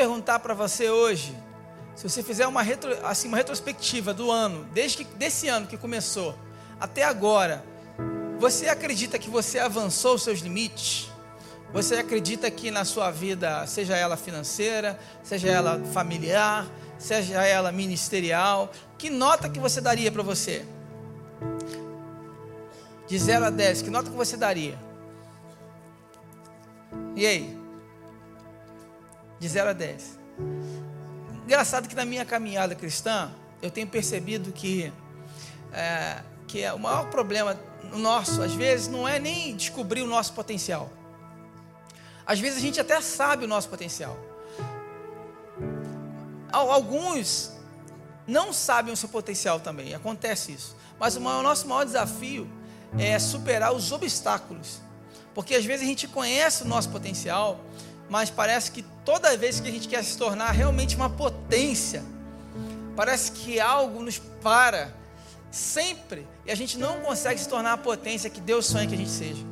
perguntar para você hoje, se você fizer uma, retro, assim, uma retrospectiva do ano, desde que, desse ano que começou até agora, você acredita que você avançou os seus limites? Você acredita que na sua vida, seja ela financeira, seja ela familiar, seja ela ministerial, que nota que você daria para você? De 0 a 10, que nota que você daria? E aí? De 0 a 10. Engraçado que na minha caminhada cristã, eu tenho percebido que, é, que é o maior problema nosso, às vezes, não é nem descobrir o nosso potencial. Às vezes a gente até sabe o nosso potencial. Alguns não sabem o seu potencial também, acontece isso. Mas o, o nosso maior desafio é superar os obstáculos. Porque às vezes a gente conhece o nosso potencial, mas parece que toda vez que a gente quer se tornar realmente uma potência, parece que algo nos para sempre e a gente não consegue se tornar a potência que Deus sonha que a gente seja.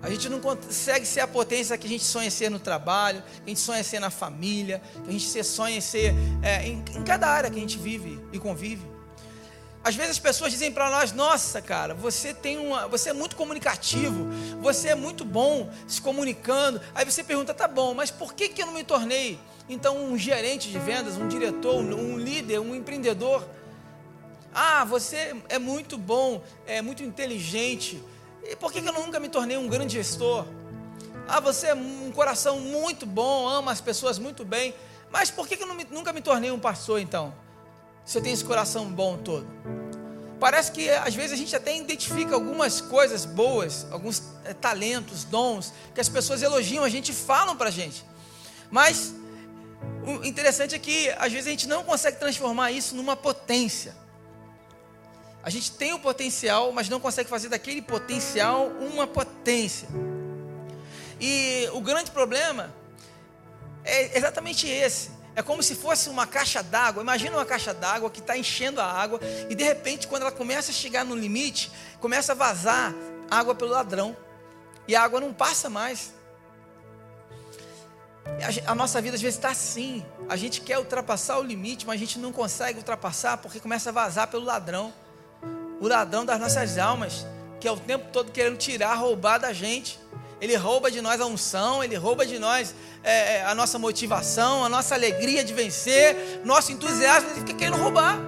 A gente não consegue ser a potência que a gente sonha ser no trabalho, que a gente sonha ser na família, que a gente sonha ser é, em, em cada área que a gente vive e convive. Às vezes as pessoas dizem para nós: "Nossa, cara, você tem uma, você é muito comunicativo, você é muito bom se comunicando". Aí você pergunta: "Tá bom, mas por que que eu não me tornei então um gerente de vendas, um diretor, um líder, um empreendedor?" Ah, você é muito bom, é muito inteligente. E por que que eu nunca me tornei um grande gestor? Ah, você é um coração muito bom, ama as pessoas muito bem. Mas por que que eu me, nunca me tornei um pastor então? Você tem esse coração bom todo. Parece que às vezes a gente até identifica algumas coisas boas, alguns é, talentos, dons, que as pessoas elogiam a gente falam para a gente. Mas o interessante é que às vezes a gente não consegue transformar isso numa potência. A gente tem o potencial, mas não consegue fazer daquele potencial uma potência. E o grande problema é exatamente esse. É como se fosse uma caixa d'água. Imagina uma caixa d'água que está enchendo a água e de repente, quando ela começa a chegar no limite, começa a vazar água pelo ladrão e a água não passa mais. A nossa vida às vezes está assim. A gente quer ultrapassar o limite, mas a gente não consegue ultrapassar porque começa a vazar pelo ladrão o ladrão das nossas almas, que é o tempo todo querendo tirar, roubar da gente. Ele rouba de nós a unção, ele rouba de nós é, é, a nossa motivação, a nossa alegria de vencer, nosso entusiasmo, ele fica querendo roubar.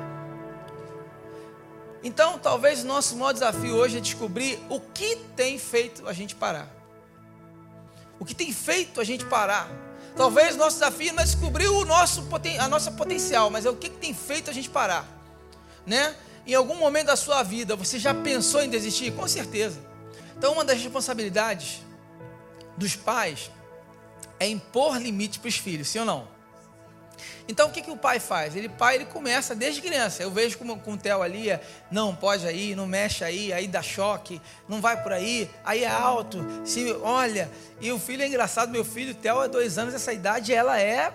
Então, talvez o nosso maior desafio hoje é descobrir o que tem feito a gente parar. O que tem feito a gente parar. Talvez nosso desafio não é descobrir o nosso, a nossa potencial, mas é o que tem feito a gente parar. Né? Em algum momento da sua vida, você já pensou em desistir? Com certeza. Então, uma das responsabilidades dos pais é impor limite para os filhos, sim ou não? Então o que, que o pai faz? Ele pai ele começa desde criança. Eu vejo como com o Theo ali, é, não pode aí, não mexe aí, aí dá choque, não vai por aí, aí é alto. Se olha, e o filho é engraçado, meu filho, Theo é dois anos, essa idade ela é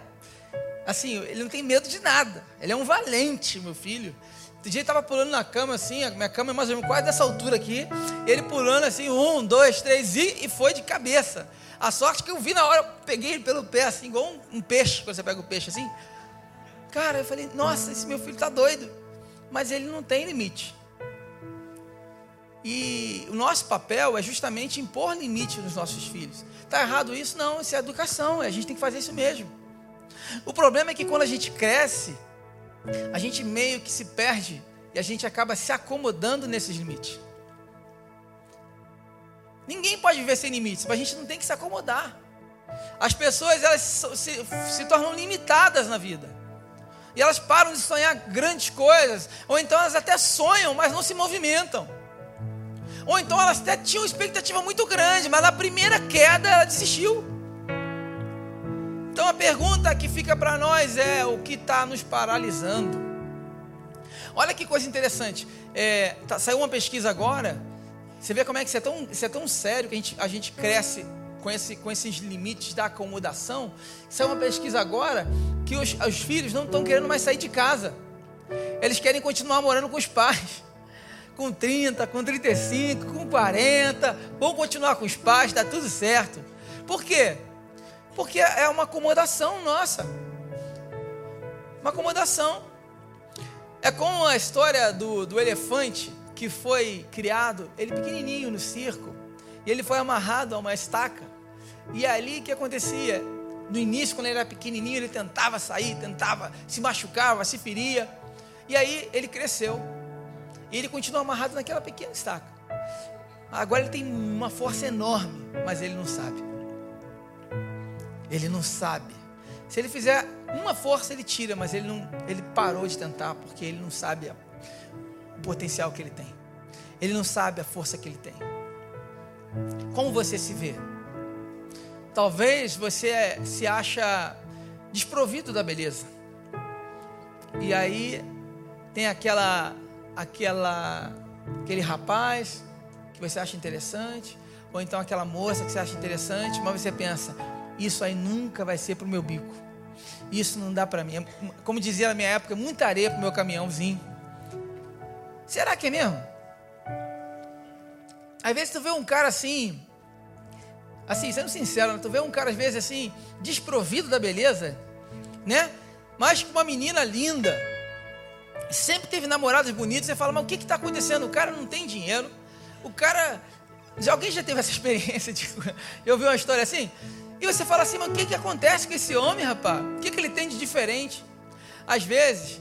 assim, ele não tem medo de nada. Ele é um valente, meu filho. Outro dia estava pulando na cama assim, a minha cama é mais ou menos quase dessa altura aqui. Ele pulando assim, um, dois, três, e, e foi de cabeça. A sorte que eu vi na hora, eu peguei ele pelo pé, assim, igual um, um peixe, quando você pega o peixe assim. Cara, eu falei, nossa, esse meu filho está doido. Mas ele não tem limite. E o nosso papel é justamente impor limite nos nossos filhos. Está errado isso? Não, isso é educação, a gente tem que fazer isso mesmo. O problema é que quando a gente cresce, a gente meio que se perde e a gente acaba se acomodando nesses limites. Ninguém pode viver sem limites, mas a gente não tem que se acomodar. As pessoas elas se, se tornam limitadas na vida. E elas param de sonhar grandes coisas, ou então elas até sonham, mas não se movimentam. Ou então elas até tinham uma expectativa muito grande, mas na primeira queda ela desistiu. Então a pergunta que fica para nós é: o que está nos paralisando? Olha que coisa interessante. É, tá, saiu uma pesquisa agora. Você vê como é que isso é tão, isso é tão sério que a gente, a gente cresce com, esse, com esses limites da acomodação. Saiu uma pesquisa agora que os, os filhos não estão querendo mais sair de casa. Eles querem continuar morando com os pais. Com 30, com 35, com 40. Vão continuar com os pais, está tudo certo. Por quê? Porque é uma acomodação nossa. Uma acomodação. É como a história do, do elefante que foi criado, ele pequenininho no circo, e ele foi amarrado a uma estaca. E é ali que acontecia? No início, quando ele era pequenininho, ele tentava sair, tentava, se machucava, se feria. E aí ele cresceu. E ele continua amarrado naquela pequena estaca. Agora ele tem uma força enorme, mas ele não sabe. Ele não sabe. Se ele fizer uma força, ele tira, mas ele não, ele parou de tentar porque ele não sabe o potencial que ele tem. Ele não sabe a força que ele tem. Como você se vê? Talvez você se acha desprovido da beleza. E aí tem aquela aquela aquele rapaz que você acha interessante, ou então aquela moça que você acha interessante, mas você pensa, isso aí nunca vai ser para o meu bico. Isso não dá para mim. Como dizia na minha época, muita areia para o meu caminhãozinho. Será que é mesmo? Às vezes tu vê um cara assim, assim, sendo sincero, né? tu vê um cara às vezes assim, desprovido da beleza, né? Mas com uma menina linda, sempre teve namorados bonitos, você fala, mas o que está acontecendo? O cara não tem dinheiro, o cara. Alguém já teve essa experiência de eu vi uma história assim? E você fala assim, mas o que, que acontece com esse homem, rapaz? O que, que ele tem de diferente? Às vezes,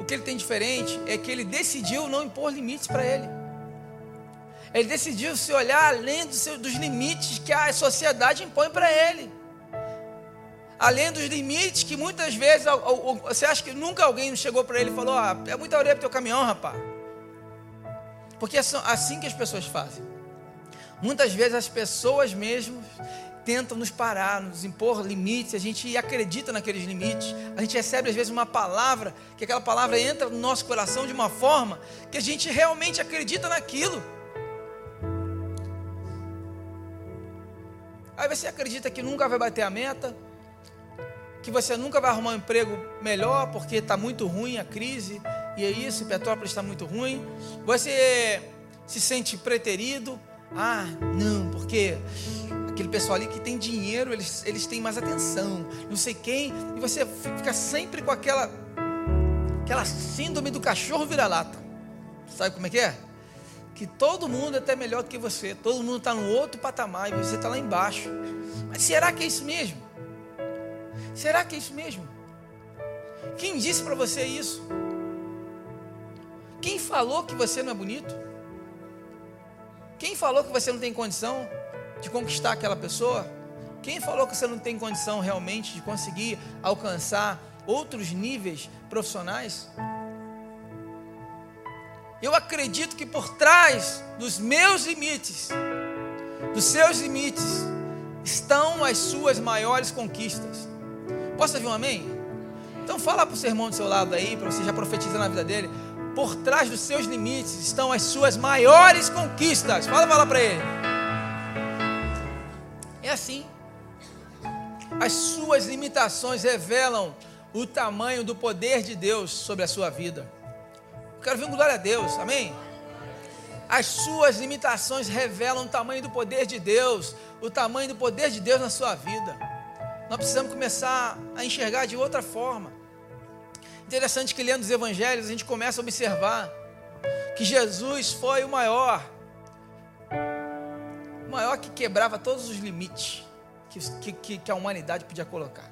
o que ele tem de diferente é que ele decidiu não impor limites para ele. Ele decidiu se olhar além do seu, dos limites que a sociedade impõe para ele. Além dos limites que muitas vezes você acha que nunca alguém chegou para ele e falou: ah, é muita areia para teu caminhão, rapaz. Porque é assim que as pessoas fazem. Muitas vezes as pessoas mesmo tentam nos parar, nos impor limites, a gente acredita naqueles limites, a gente recebe às vezes uma palavra, que aquela palavra entra no nosso coração de uma forma que a gente realmente acredita naquilo. Aí você acredita que nunca vai bater a meta, que você nunca vai arrumar um emprego melhor porque está muito ruim a crise, e é isso, Petrópolis está muito ruim. Você se sente preterido. Ah, não, porque aquele pessoal ali que tem dinheiro, eles, eles têm mais atenção, não sei quem, e você fica sempre com aquela, aquela síndrome do cachorro vira-lata. Sabe como é que é? que todo mundo é até melhor do que você, todo mundo está no outro patamar e você está lá embaixo. Mas será que é isso mesmo? Será que é isso mesmo? Quem disse para você isso? Quem falou que você não é bonito? Quem falou que você não tem condição de conquistar aquela pessoa? Quem falou que você não tem condição realmente de conseguir alcançar outros níveis profissionais? Eu acredito que por trás dos meus limites, dos seus limites, estão as suas maiores conquistas. Posso ouvir um amém? Então fala para o seu irmão do seu lado aí, para você já profetizar na vida dele. Por trás dos seus limites estão as suas maiores conquistas. Fala, fala para ele. É assim. As suas limitações revelam o tamanho do poder de Deus sobre a sua vida. Eu quero ver um glória a Deus, amém? As suas limitações revelam o tamanho do poder de Deus, o tamanho do poder de Deus na sua vida. Nós precisamos começar a enxergar de outra forma. Interessante que lendo os evangelhos a gente começa a observar que Jesus foi o maior, o maior que quebrava todos os limites que, que, que a humanidade podia colocar.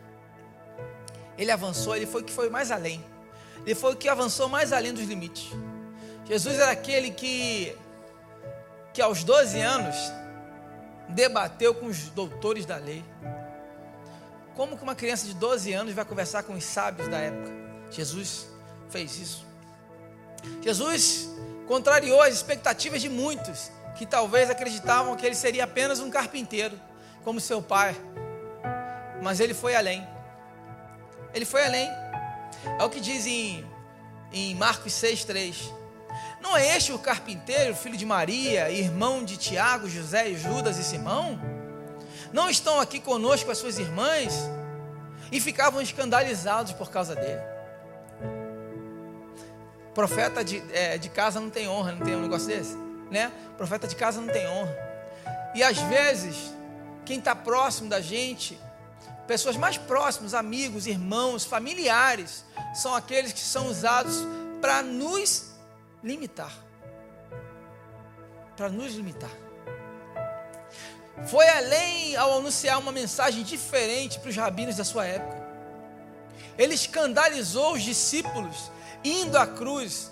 Ele avançou, ele foi o que foi mais além. Ele foi o que avançou mais além dos limites. Jesus era aquele que, que aos 12 anos, debateu com os doutores da lei. Como que uma criança de 12 anos vai conversar com os sábios da época? Jesus fez isso. Jesus contrariou as expectativas de muitos que talvez acreditavam que ele seria apenas um carpinteiro, como seu pai. Mas ele foi além. Ele foi além. É o que diz em, em Marcos 6,3. Não é este o carpinteiro, filho de Maria, irmão de Tiago, José, Judas e Simão? Não estão aqui conosco as suas irmãs? E ficavam escandalizados por causa dele. Profeta de, é, de casa não tem honra, não tem um negócio desse? Né? Profeta de casa não tem honra. E às vezes, quem está próximo da gente pessoas mais próximas, amigos, irmãos, familiares, são aqueles que são usados para nos limitar. Para nos limitar. Foi além ao anunciar uma mensagem diferente para os rabinos da sua época. Ele escandalizou os discípulos indo à cruz.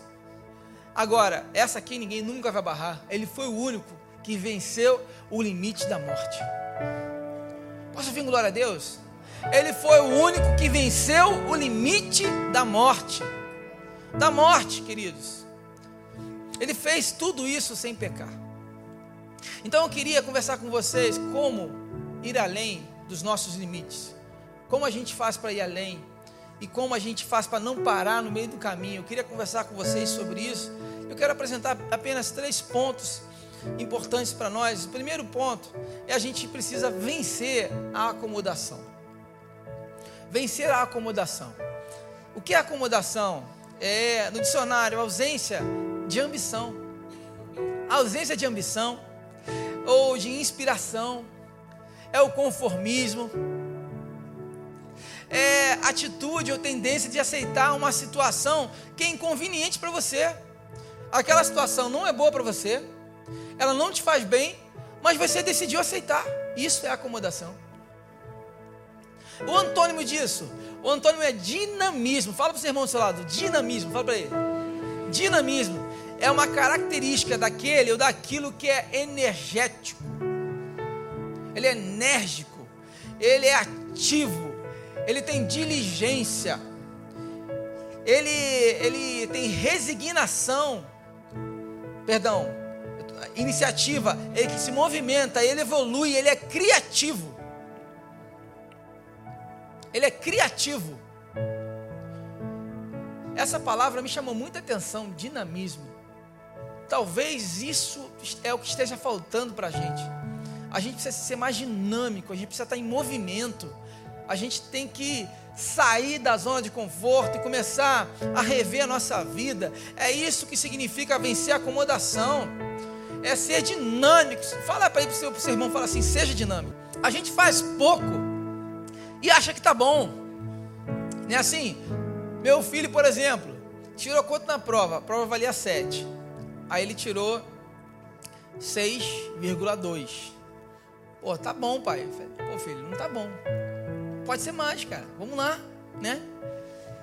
Agora, essa aqui ninguém nunca vai barrar. Ele foi o único que venceu o limite da morte. Posso ouvir glória a Deus? Ele foi o único que venceu o limite da morte. Da morte, queridos. Ele fez tudo isso sem pecar. Então eu queria conversar com vocês como ir além dos nossos limites. Como a gente faz para ir além e como a gente faz para não parar no meio do caminho. Eu queria conversar com vocês sobre isso. Eu quero apresentar apenas três pontos importantes para nós. O primeiro ponto é a gente precisa vencer a acomodação. Vencer a acomodação. O que é acomodação? É, no dicionário, ausência de ambição. Ausência de ambição ou de inspiração é o conformismo. É atitude ou tendência de aceitar uma situação que é inconveniente para você. Aquela situação não é boa para você, ela não te faz bem, mas você decidiu aceitar. Isso é acomodação. O antônimo disso, o antônimo é dinamismo. Fala para o seu irmão do seu lado, dinamismo, fala para ele. Dinamismo é uma característica daquele ou daquilo que é energético. Ele é enérgico, ele é ativo, ele tem diligência, ele, ele tem resignação, perdão, iniciativa, ele que se movimenta, ele evolui, ele é criativo. Ele é criativo. Essa palavra me chamou muita atenção, dinamismo. Talvez isso é o que esteja faltando para a gente. A gente precisa ser mais dinâmico, a gente precisa estar em movimento. A gente tem que sair da zona de conforto e começar a rever a nossa vida. É isso que significa vencer a acomodação. É ser dinâmico. Fala para o seu, seu irmão, fala assim, seja dinâmico. A gente faz pouco e acha que está bom. Não é assim? Meu filho, por exemplo, tirou quanto na prova? A prova valia 7. Aí ele tirou 6,2. Pô, tá bom, pai. Pô, filho, não tá bom. Pode ser mais, cara. Vamos lá, né?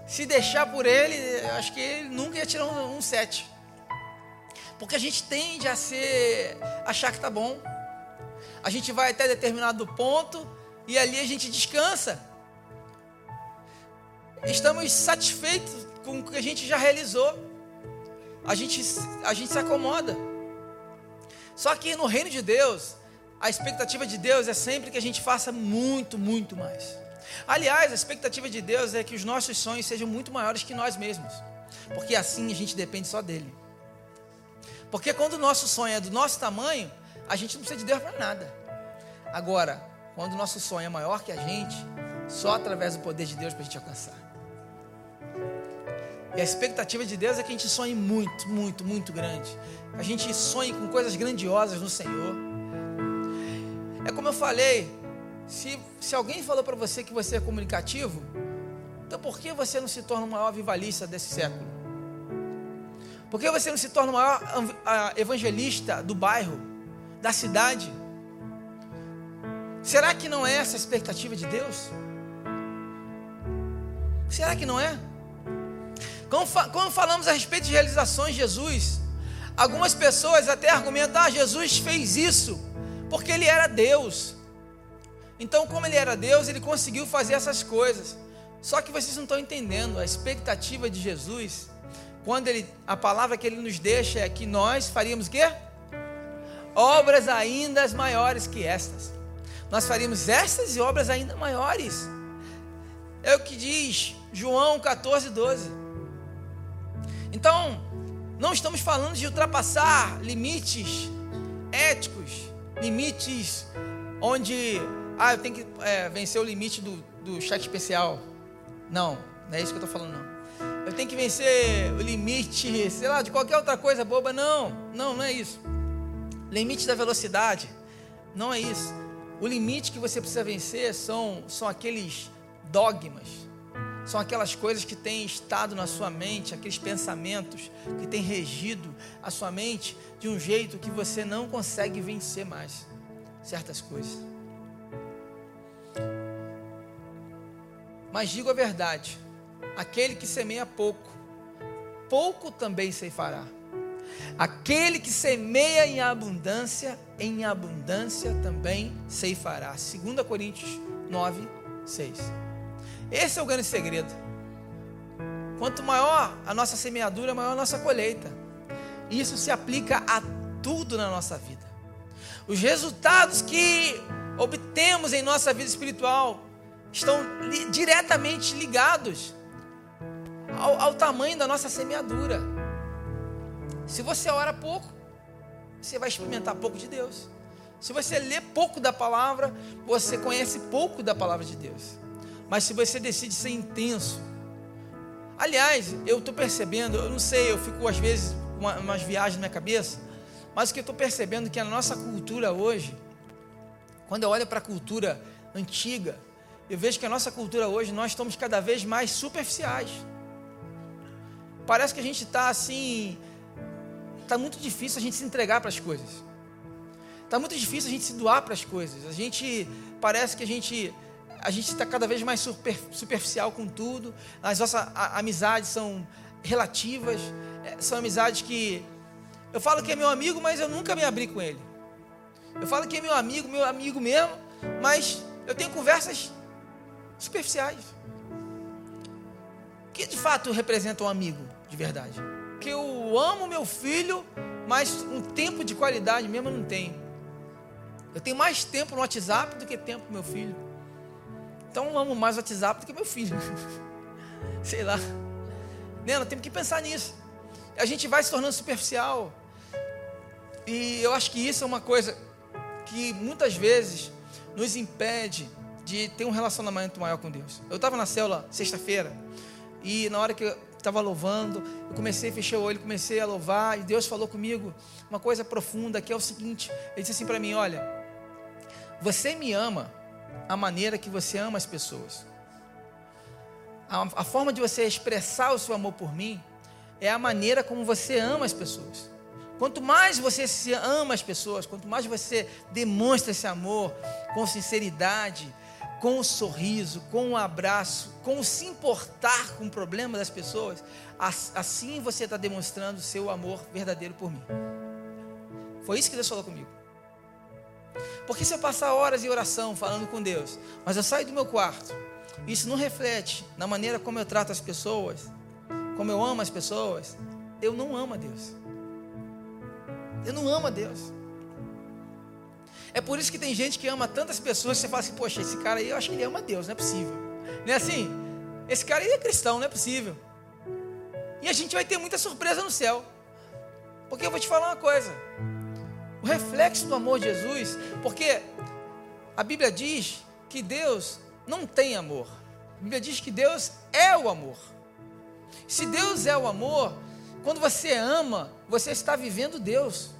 Se deixar por ele, acho que ele nunca ia tirar um, um 7. Porque a gente tende a ser achar que tá bom. A gente vai até determinado ponto e ali a gente descansa. Estamos satisfeitos com o que a gente já realizou a gente, a gente se acomoda. Só que no reino de Deus, a expectativa de Deus é sempre que a gente faça muito, muito mais. Aliás, a expectativa de Deus é que os nossos sonhos sejam muito maiores que nós mesmos, porque assim a gente depende só dele. Porque quando o nosso sonho é do nosso tamanho, a gente não precisa de Deus para nada. Agora, quando o nosso sonho é maior que a gente, só através do poder de Deus para a gente alcançar. E a expectativa de Deus é que a gente sonhe muito, muito, muito grande. A gente sonhe com coisas grandiosas no Senhor. É como eu falei, se, se alguém falou para você que você é comunicativo, então por que você não se torna o maior avivalista desse século? Por que você não se torna o maior evangelista do bairro, da cidade? Será que não é essa a expectativa de Deus? Será que não é? Quando falamos a respeito de realizações de Jesus, algumas pessoas até argumentam: ah, Jesus fez isso porque ele era Deus. Então, como ele era Deus, ele conseguiu fazer essas coisas. Só que vocês não estão entendendo a expectativa de Jesus, quando ele, a palavra que ele nos deixa é que nós faríamos quê? Obras ainda maiores que estas. Nós faríamos estas e obras ainda maiores. É o que diz João 14, 12. Então, não estamos falando de ultrapassar limites éticos, limites onde, ah, eu tenho que é, vencer o limite do, do cheque especial. Não, não é isso que eu estou falando, não. Eu tenho que vencer o limite, sei lá, de qualquer outra coisa boba. Não, não, não é isso. Limite da velocidade, não é isso. O limite que você precisa vencer são, são aqueles dogmas, são aquelas coisas que têm estado na sua mente, aqueles pensamentos que têm regido a sua mente de um jeito que você não consegue vencer mais certas coisas. Mas digo a verdade: aquele que semeia pouco, pouco também ceifará. Aquele que semeia em abundância, em abundância também ceifará. 2 Coríntios 9, 6. Esse é o grande segredo. Quanto maior a nossa semeadura, maior a nossa colheita. Isso se aplica a tudo na nossa vida. Os resultados que obtemos em nossa vida espiritual estão li, diretamente ligados ao, ao tamanho da nossa semeadura. Se você ora pouco, você vai experimentar pouco de Deus. Se você lê pouco da palavra, você conhece pouco da palavra de Deus. Mas se você decide ser intenso, aliás, eu estou percebendo, eu não sei, eu fico às vezes uma, umas viagens na minha cabeça, mas o que eu estou percebendo é que a nossa cultura hoje, quando eu olho para a cultura antiga, eu vejo que a nossa cultura hoje, nós estamos cada vez mais superficiais. Parece que a gente está assim. Está muito difícil a gente se entregar para as coisas. Está muito difícil a gente se doar para as coisas. A gente. Parece que a gente. A gente está cada vez mais super, superficial com tudo. As nossas amizades são relativas. É, são amizades que. Eu falo que é meu amigo, mas eu nunca me abri com ele. Eu falo que é meu amigo, meu amigo mesmo, mas eu tenho conversas superficiais. Que de fato representa um amigo de verdade. Que eu amo meu filho, mas um tempo de qualidade mesmo eu não tenho. Eu tenho mais tempo no WhatsApp do que tempo com meu filho. Então amo mais o WhatsApp do que meu filho. Sei lá. Nena, temos que pensar nisso. A gente vai se tornando superficial. E eu acho que isso é uma coisa que muitas vezes nos impede de ter um relacionamento maior com Deus. Eu estava na célula sexta-feira e na hora que eu estava louvando, eu comecei a fechar o olho, comecei a louvar e Deus falou comigo uma coisa profunda que é o seguinte: Ele disse assim para mim: Olha, você me ama a maneira que você ama as pessoas. A, a forma de você expressar o seu amor por mim é a maneira como você ama as pessoas. Quanto mais você se ama as pessoas, quanto mais você demonstra esse amor com sinceridade, com o sorriso, com o abraço, com o se importar com o problema das pessoas, assim você está demonstrando seu amor verdadeiro por mim. Foi isso que Deus falou comigo. Porque se eu passar horas em oração falando com Deus, mas eu saio do meu quarto, isso não reflete na maneira como eu trato as pessoas, como eu amo as pessoas, eu não amo a Deus. Eu não amo a Deus. É por isso que tem gente que ama tantas pessoas você fala assim, poxa, esse cara aí eu acho que ele ama Deus, não é possível. Não é assim? Esse cara aí é cristão, não é possível. E a gente vai ter muita surpresa no céu. Porque eu vou te falar uma coisa. O reflexo do amor de Jesus, porque a Bíblia diz que Deus não tem amor. A Bíblia diz que Deus é o amor. Se Deus é o amor, quando você ama, você está vivendo Deus.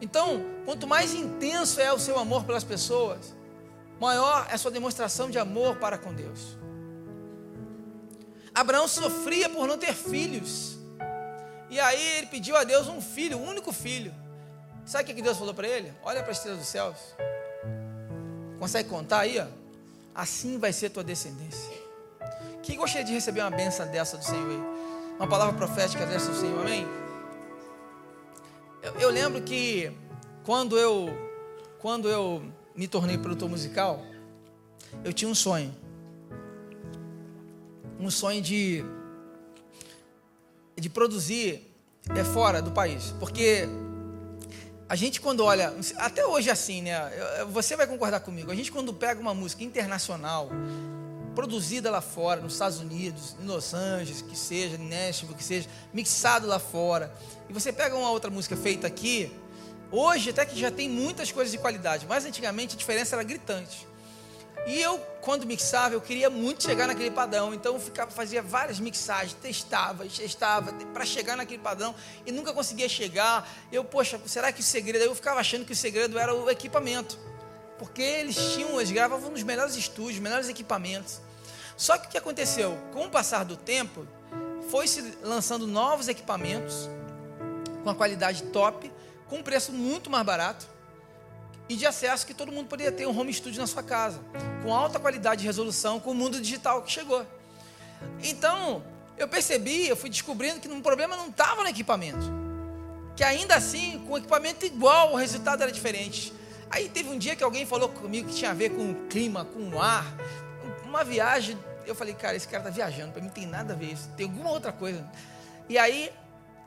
Então, quanto mais intenso é o seu amor pelas pessoas, maior é a sua demonstração de amor para com Deus. Abraão sofria por não ter filhos. E aí ele pediu a Deus um filho, um único filho. Sabe o que Deus falou para ele? Olha para a estrela dos céus. Consegue contar aí? Ó? Assim vai ser tua descendência. Quem gostaria de receber uma benção dessa do Senhor aí? Uma palavra profética dessa do Senhor, amém? Eu, eu lembro que quando eu, quando eu me tornei produtor musical, eu tinha um sonho. Um sonho de, de produzir é, fora do país. Porque a gente quando olha, até hoje é assim, né? Você vai concordar comigo. A gente quando pega uma música internacional, produzida lá fora, nos Estados Unidos, em Los Angeles, que seja, em Nashville, que seja, mixado lá fora. E você pega uma outra música feita aqui, hoje até que já tem muitas coisas de qualidade, mas antigamente a diferença era gritante. E eu, quando mixava, eu queria muito chegar naquele padrão, então eu ficava, fazia várias mixagens, testava, testava, para chegar naquele padrão, e nunca conseguia chegar. Eu, poxa, será que o segredo? Eu ficava achando que o segredo era o equipamento. porque eles tinham, eles gravavam nos melhores estúdios, melhores equipamentos. Só que o que aconteceu? Com o passar do tempo, foi se lançando novos equipamentos com a qualidade top, com um preço muito mais barato e de acesso que todo mundo poderia ter um home studio na sua casa, com alta qualidade de resolução, com o mundo digital que chegou. Então, eu percebi, eu fui descobrindo que o problema não estava no equipamento. Que ainda assim, com o equipamento igual, o resultado era diferente. Aí teve um dia que alguém falou comigo que tinha a ver com o clima, com o ar, uma viagem. Eu falei, cara, esse cara está viajando, para mim tem nada a ver isso, tem alguma outra coisa. E aí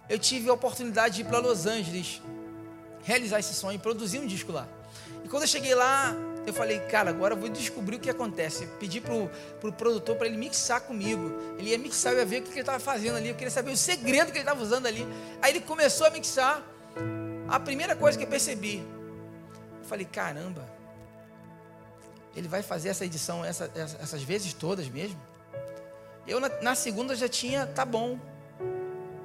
eu tive a oportunidade de ir para Los Angeles, realizar esse sonho, produzir um disco lá. E quando eu cheguei lá, eu falei, cara, agora eu vou descobrir o que acontece. Pedi pro, pro produtor para ele mixar comigo. Ele ia mixar, eu ia ver o que ele estava fazendo ali. Eu queria saber o segredo que ele estava usando ali. Aí ele começou a mixar. A primeira coisa que eu percebi, eu falei, caramba, ele vai fazer essa edição essa, essas vezes todas mesmo? Eu na, na segunda já tinha, tá bom.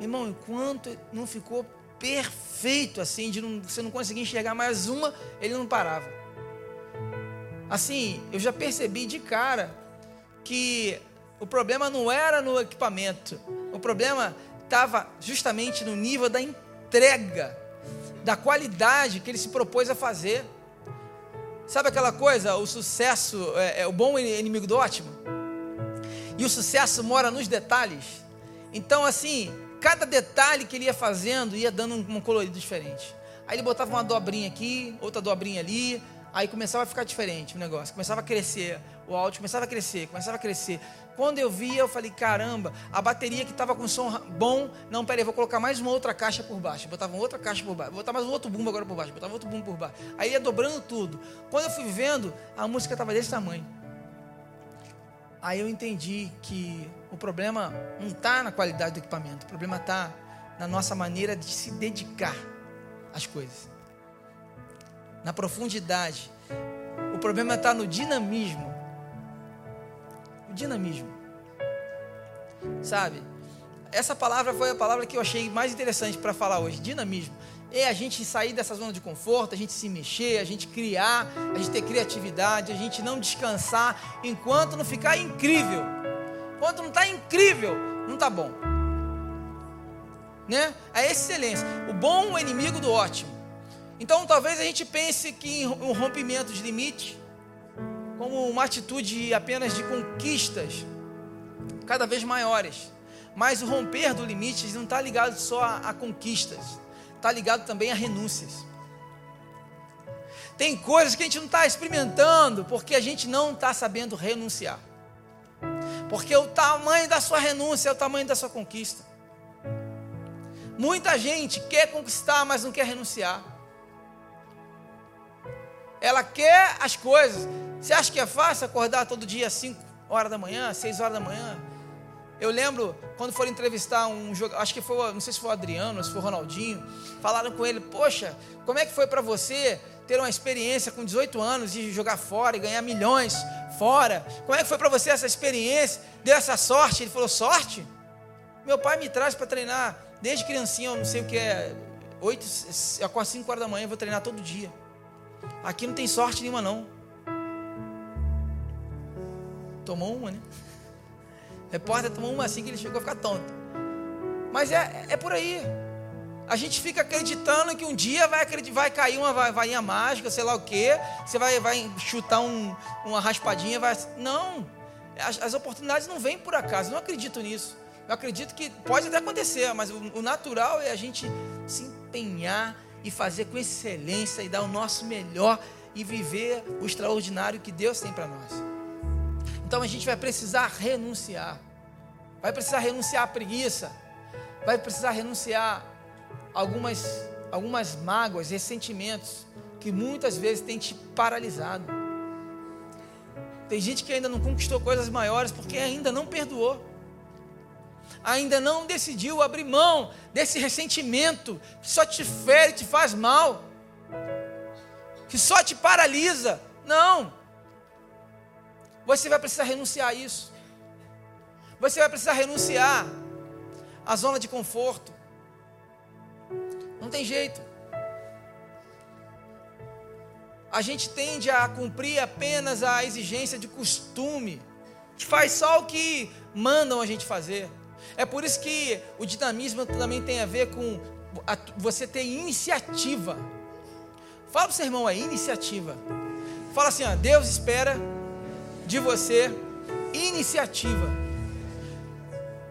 Irmão, enquanto não ficou perfeito assim, de não, você não conseguir enxergar mais uma, ele não parava. Assim, eu já percebi de cara que o problema não era no equipamento, o problema estava justamente no nível da entrega, da qualidade que ele se propôs a fazer. Sabe aquela coisa, o sucesso é, é o bom inimigo do ótimo? E o sucesso mora nos detalhes. Então, assim, cada detalhe que ele ia fazendo ia dando um, colorido diferente. Aí ele botava uma dobrinha aqui, outra dobrinha ali, Aí começava a ficar diferente o negócio, começava a crescer, o áudio começava a crescer, começava a crescer. Quando eu via, eu falei: caramba, a bateria que estava com som bom, não, peraí, vou colocar mais uma outra caixa por baixo. Botava outra caixa por baixo, botar mais um outro bumbo agora por baixo, botava outro bumbo por baixo. Aí ia dobrando tudo. Quando eu fui vendo, a música estava desse tamanho. Aí eu entendi que o problema não está na qualidade do equipamento, o problema está na nossa maneira de se dedicar às coisas na profundidade. O problema está no dinamismo. O dinamismo. Sabe? Essa palavra foi a palavra que eu achei mais interessante para falar hoje. Dinamismo. É a gente sair dessa zona de conforto, a gente se mexer, a gente criar, a gente ter criatividade, a gente não descansar enquanto não ficar incrível. Enquanto não está incrível, não está bom. Né? A excelência. O bom é inimigo do ótimo. Então talvez a gente pense que um rompimento de limite, como uma atitude apenas de conquistas cada vez maiores. Mas o romper do limite não está ligado só a, a conquistas, está ligado também a renúncias. Tem coisas que a gente não está experimentando porque a gente não está sabendo renunciar. Porque o tamanho da sua renúncia é o tamanho da sua conquista. Muita gente quer conquistar, mas não quer renunciar. Ela quer as coisas. Você acha que é fácil acordar todo dia às 5 horas da manhã, 6 horas da manhã? Eu lembro quando foram entrevistar um jogador, acho que foi, não sei se foi o Adriano, se foi o Ronaldinho, falaram com ele: Poxa, como é que foi para você ter uma experiência com 18 anos de jogar fora e ganhar milhões fora? Como é que foi para você essa experiência? Deu essa sorte? Ele falou: Sorte? Meu pai me traz para treinar desde criancinha, eu não sei o que é, 8, acordo 5 horas da manhã, eu vou treinar todo dia. Aqui não tem sorte nenhuma, não. Tomou uma, né? Repórter tomou uma assim que ele chegou a ficar tonto. Mas é, é por aí. A gente fica acreditando que um dia vai, vai cair uma varinha mágica, sei lá o quê. Você vai, vai chutar um, uma raspadinha. Vai... Não. As, as, oportunidades não vêm por acaso. Eu não acredito nisso. Eu acredito que pode até acontecer, mas o, o natural é a gente se empenhar e fazer com excelência e dar o nosso melhor e viver o extraordinário que Deus tem para nós. Então a gente vai precisar renunciar. Vai precisar renunciar à preguiça. Vai precisar renunciar algumas, algumas mágoas, ressentimentos que muitas vezes têm te paralisado. Tem gente que ainda não conquistou coisas maiores porque ainda não perdoou ainda não decidiu abrir mão desse ressentimento que só te fere, te faz mal, que só te paralisa. Não. Você vai precisar renunciar a isso. Você vai precisar renunciar à zona de conforto. Não tem jeito. a gente tende a cumprir apenas a exigência de costume. Faz só o que mandam a gente fazer. É por isso que o dinamismo também tem a ver com você ter iniciativa. Fala para o seu irmão aí, iniciativa. Fala assim, ó, Deus espera de você iniciativa.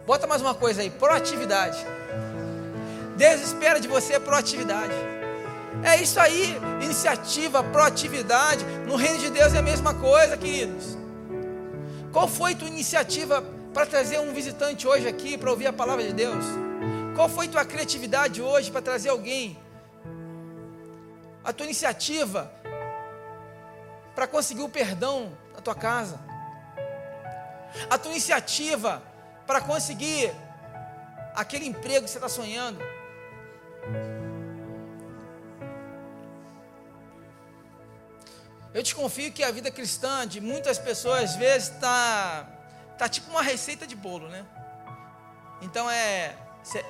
Bota mais uma coisa aí, proatividade. Deus espera de você proatividade. É isso aí, iniciativa, proatividade. No reino de Deus é a mesma coisa, queridos. Qual foi tua iniciativa para trazer um visitante hoje aqui para ouvir a palavra de Deus? Qual foi tua criatividade hoje para trazer alguém? A tua iniciativa para conseguir o perdão na tua casa? A tua iniciativa para conseguir aquele emprego que você está sonhando? Eu desconfio que a vida cristã de muitas pessoas às vezes está tá tipo uma receita de bolo, né? Então é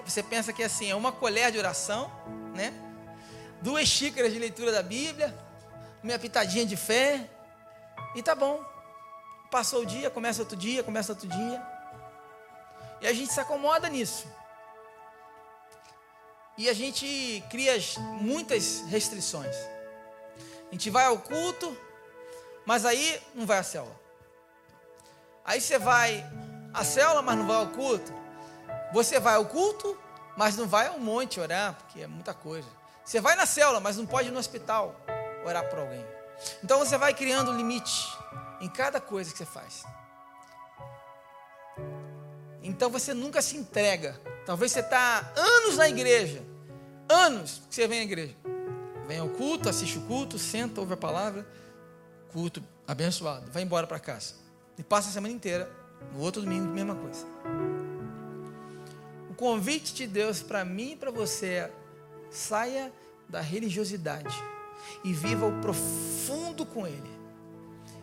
você pensa que é assim, é uma colher de oração, né? Duas xícaras de leitura da Bíblia, uma pitadinha de fé, e tá bom. Passou o dia, começa outro dia, começa outro dia. E a gente se acomoda nisso. E a gente cria muitas restrições. A gente vai ao culto, mas aí não vai à célula. Aí você vai à célula, mas não vai ao culto. Você vai ao culto, mas não vai ao monte orar, porque é muita coisa. Você vai na célula, mas não pode ir no hospital orar por alguém. Então você vai criando limite em cada coisa que você faz. Então você nunca se entrega. Talvez você está anos na igreja, anos que você vem à igreja. Vem ao culto, assiste o culto, senta, ouve a palavra, culto abençoado, vai embora para casa. E passa a semana inteira, no outro domingo, mesma coisa. O convite de Deus para mim e para você é: saia da religiosidade e viva o profundo com Ele.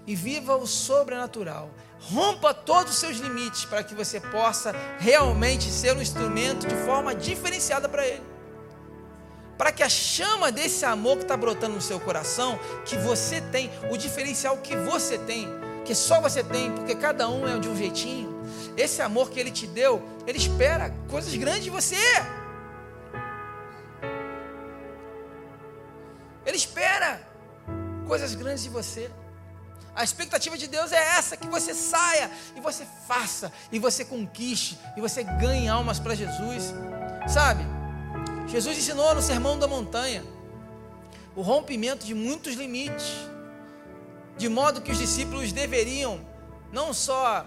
E viva o sobrenatural. Rompa todos os seus limites para que você possa realmente ser um instrumento de forma diferenciada para Ele para que a chama desse amor que está brotando no seu coração, que você tem, o diferencial que você tem, que só você tem, porque cada um é de um jeitinho, esse amor que Ele te deu, Ele espera coisas grandes de você. Ele espera coisas grandes de você. A expectativa de Deus é essa: que você saia e você faça, e você conquiste, e você ganhe almas para Jesus, sabe? Jesus ensinou no Sermão da Montanha o rompimento de muitos limites, de modo que os discípulos deveriam não só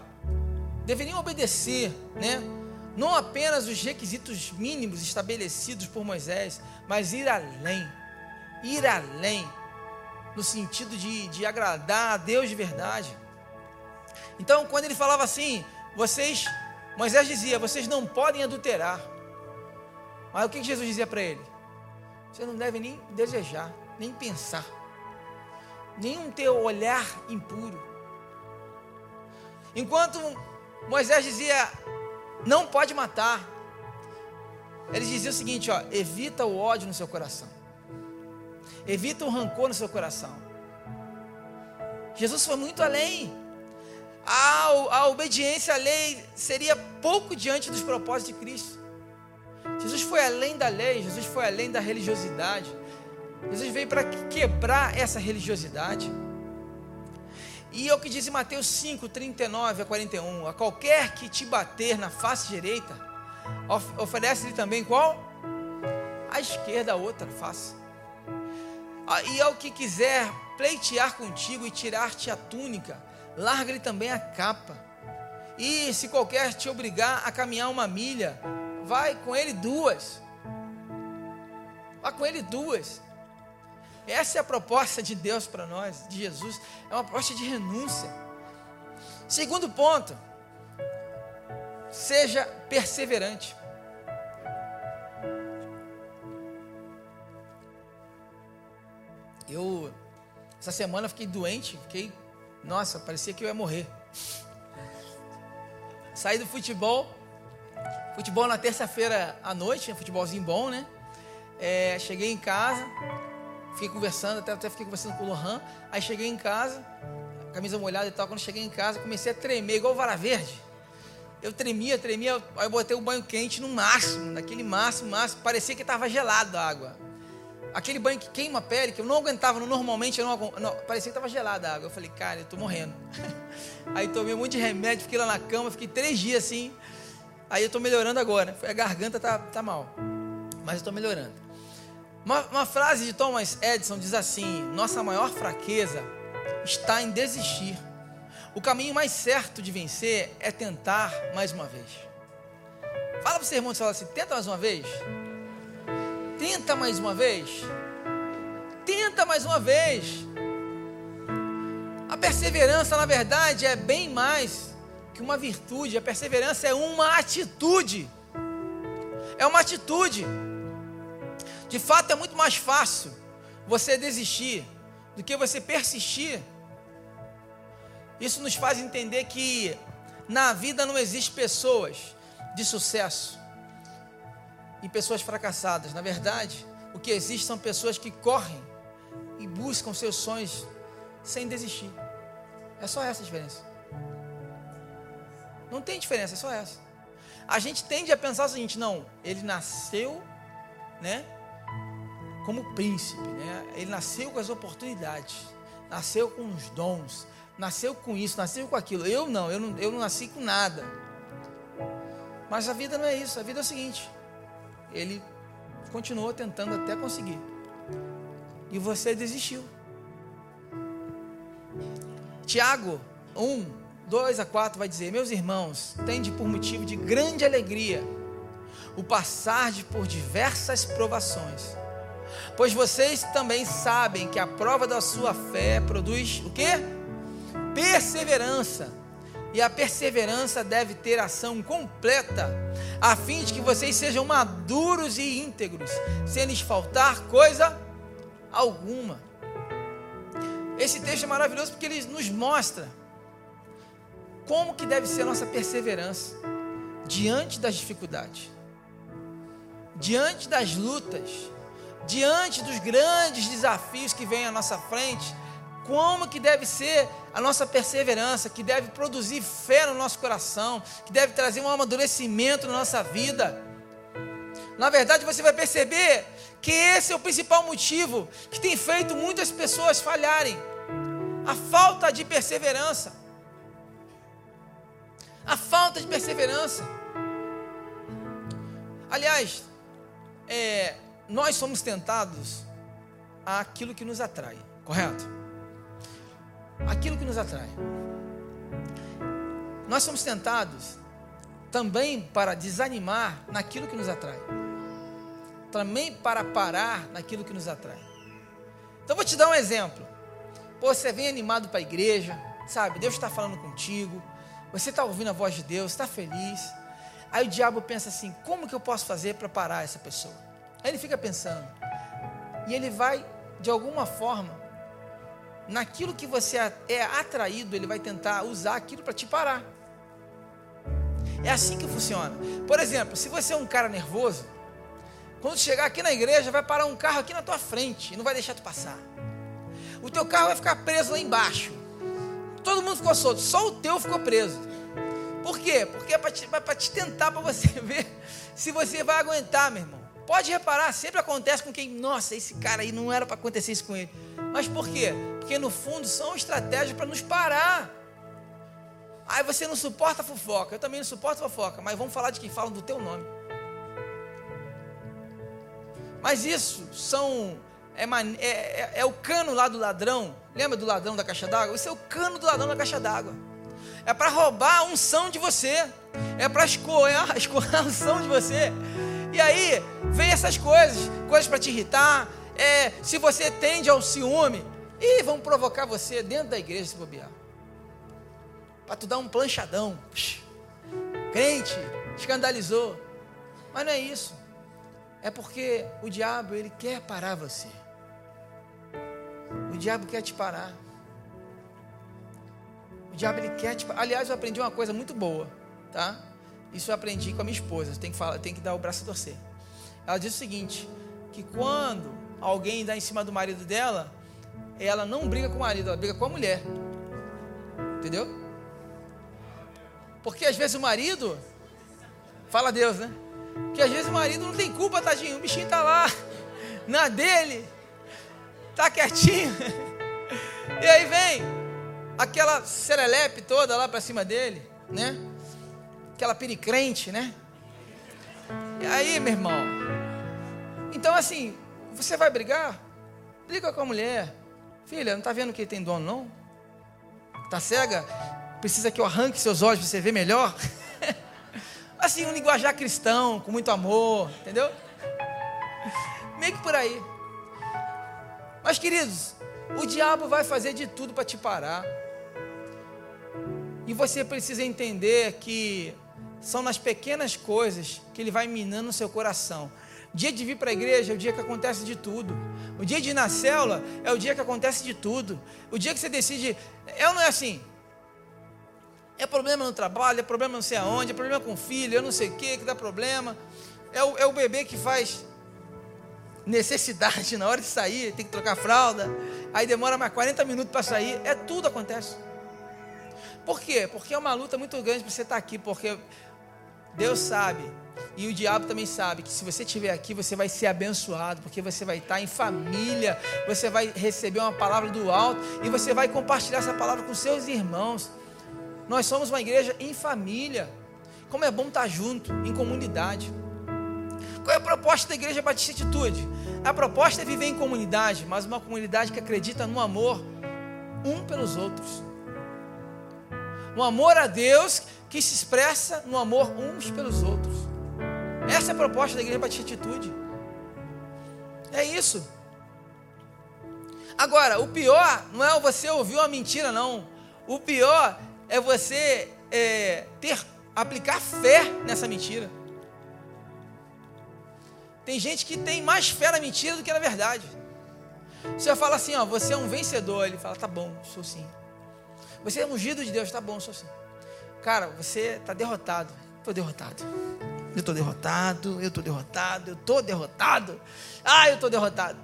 deveriam obedecer, né? Não apenas os requisitos mínimos estabelecidos por Moisés, mas ir além, ir além, no sentido de, de agradar a Deus de verdade. Então, quando ele falava assim, vocês, Moisés dizia, vocês não podem adulterar. Mas o que Jesus dizia para ele? Você não deve nem desejar, nem pensar, nem ter olhar impuro. Enquanto Moisés dizia, não pode matar, ele dizia o seguinte: ó, evita o ódio no seu coração, evita o rancor no seu coração. Jesus foi muito além. A, a obediência à lei seria pouco diante dos propósitos de Cristo. Jesus foi além da lei, Jesus foi além da religiosidade. Jesus veio para quebrar essa religiosidade. E é o que diz em Mateus 5, 39 a 41: A qualquer que te bater na face direita, oferece-lhe também qual? A esquerda, a outra face. Ah, e ao que quiser pleitear contigo e tirar-te a túnica, larga-lhe também a capa. E se qualquer te obrigar a caminhar uma milha, vai com ele duas. Vá com ele duas. Essa é a proposta de Deus para nós, de Jesus. É uma proposta de renúncia. Segundo ponto, seja perseverante. Eu, essa semana, fiquei doente, fiquei, nossa, parecia que eu ia morrer. Saí do futebol, Futebol na terça-feira à noite, futebolzinho bom, né? É, cheguei em casa Fiquei conversando, até, até fiquei conversando com o Lohan. Aí cheguei em casa, camisa molhada e tal. Quando cheguei em casa, comecei a tremer, igual vara verde. Eu tremia, tremia, aí eu botei o banho quente no máximo, naquele máximo, máximo. Parecia que estava gelado a água. Aquele banho que queima a pele, que eu não aguentava normalmente, eu não, não parecia que estava gelada a água. Eu falei, cara, eu estou morrendo. aí tomei um monte de remédio, fiquei lá na cama, fiquei três dias assim. Aí eu estou melhorando agora. A garganta tá, tá mal. Mas eu estou melhorando. Uma, uma frase de Thomas Edison diz assim: Nossa maior fraqueza está em desistir. O caminho mais certo de vencer é tentar mais uma vez. Fala para o seu irmão, fala assim: tenta mais uma vez. Tenta mais uma vez. Tenta mais uma vez. A perseverança, na verdade, é bem mais que uma virtude. A perseverança é uma atitude. É uma atitude. De fato, é muito mais fácil você desistir do que você persistir. Isso nos faz entender que na vida não existe pessoas de sucesso e pessoas fracassadas. Na verdade, o que existe são pessoas que correm e buscam seus sonhos sem desistir. É só essa a diferença. Não tem diferença, é só essa. A gente tende a pensar o seguinte: não, ele nasceu, né, como príncipe, né? Ele nasceu com as oportunidades, nasceu com os dons, nasceu com isso, nasceu com aquilo. Eu não, eu não, eu não nasci com nada. Mas a vida não é isso. A vida é o seguinte: ele continuou tentando até conseguir. E você desistiu. Tiago 1, 2 a 4 vai dizer: Meus irmãos, tende por motivo de grande alegria o passar de por diversas provações. Pois vocês também sabem que a prova da sua fé produz o que? Perseverança. E a perseverança deve ter ação completa, a fim de que vocês sejam maduros e íntegros, sem lhes faltar coisa alguma. Esse texto é maravilhoso porque ele nos mostra como que deve ser a nossa perseverança diante das dificuldades, diante das lutas, diante dos grandes desafios que vêm à nossa frente como que deve ser a nossa perseverança, que deve produzir fé no nosso coração, que deve trazer um amadurecimento na nossa vida. Na verdade, você vai perceber que esse é o principal motivo que tem feito muitas pessoas falharem. A falta de perseverança. A falta de perseverança. Aliás, é, nós somos tentados àquilo que nos atrai, correto? aquilo que nos atrai. Nós somos tentados também para desanimar naquilo que nos atrai, também para parar naquilo que nos atrai. Então vou te dar um exemplo. Pô, você vem animado para a igreja, sabe? Deus está falando contigo, você está ouvindo a voz de Deus, está feliz. Aí o diabo pensa assim: como que eu posso fazer para parar essa pessoa? Aí ele fica pensando, e ele vai, de alguma forma, naquilo que você é atraído, ele vai tentar usar aquilo para te parar. É assim que funciona. Por exemplo, se você é um cara nervoso, quando chegar aqui na igreja, vai parar um carro aqui na tua frente e não vai deixar tu passar. O teu carro vai ficar preso lá embaixo. Todo mundo ficou solto, só o teu ficou preso. Por quê? Porque é para te, é te tentar, para você ver se você vai aguentar, meu irmão. Pode reparar, sempre acontece com quem, nossa, esse cara aí não era para acontecer isso com ele. Mas por quê? Porque no fundo são estratégias para nos parar. Aí você não suporta fofoca, eu também não suporto fofoca, mas vamos falar de quem fala do teu nome. Mas isso são é, é, é, é, o cano lá do ladrão. Lembra do ladrão da caixa d'água? Isso é o cano do ladrão da caixa d'água. É para roubar a unção de você. É para escoar, escoar a unção de você. E aí, vem essas coisas, coisas para te irritar. É, se você tende ao ciúme, e vão provocar você dentro da igreja se bobear. Para tu dar um planchadão. Crente, escandalizou. Mas não é isso. É porque o diabo, ele quer parar você. Diabo quer te parar. O diabo, ele quer te parar. Aliás, eu aprendi uma coisa muito boa, tá? Isso eu aprendi com a minha esposa. Tem que, falar, tem que dar o braço a torcer. Ela diz o seguinte: que quando alguém dá em cima do marido dela, ela não briga com o marido, ela briga com a mulher. Entendeu? Porque às vezes o marido, fala Deus, né? Que às vezes o marido não tem culpa, tadinho. O bichinho tá lá, na dele, tá quietinho. E aí vem aquela serelepe toda lá para cima dele, né? Aquela pericrente, né? E aí, meu irmão? Então, assim, você vai brigar? Briga com a mulher. Filha, não está vendo que tem dono, não? Está cega? Precisa que eu arranque seus olhos para você ver melhor? assim, um linguajar cristão, com muito amor, entendeu? Meio que por aí. Mas, queridos, o diabo vai fazer de tudo para te parar. E você precisa entender que são nas pequenas coisas que ele vai minando o seu coração. O dia de vir para a igreja é o dia que acontece de tudo. O dia de ir na célula é o dia que acontece de tudo. O dia que você decide. É ou não é assim? É problema no trabalho, é problema não sei aonde, é problema com o filho, eu não sei o que, que dá problema. É o, é o bebê que faz necessidade na hora de sair, tem que trocar fralda, aí demora mais 40 minutos para sair, é tudo acontece. Por quê? Porque é uma luta muito grande para você estar aqui, porque Deus sabe, e o diabo também sabe que se você estiver aqui, você vai ser abençoado, porque você vai estar em família, você vai receber uma palavra do alto e você vai compartilhar essa palavra com seus irmãos. Nós somos uma igreja em família. Como é bom estar junto, em comunidade. Qual é a proposta da Igreja Batista Atitude? A proposta é viver em comunidade, mas uma comunidade que acredita no amor um pelos outros. Um amor a Deus que se expressa no amor uns pelos outros. Essa é a proposta da Igreja Batista Atitude. É isso. Agora, o pior não é você ouvir uma mentira, não. O pior é você é, ter aplicar fé nessa mentira. Tem gente que tem mais fé na mentira do que na verdade. Você fala assim, ó, você é um vencedor. Ele fala, tá bom, sou sim. Você é ungido de Deus, tá bom, sou sim. Cara, você está derrotado. Estou derrotado. Eu estou derrotado, eu estou derrotado, eu estou derrotado. Ah, eu estou derrotado.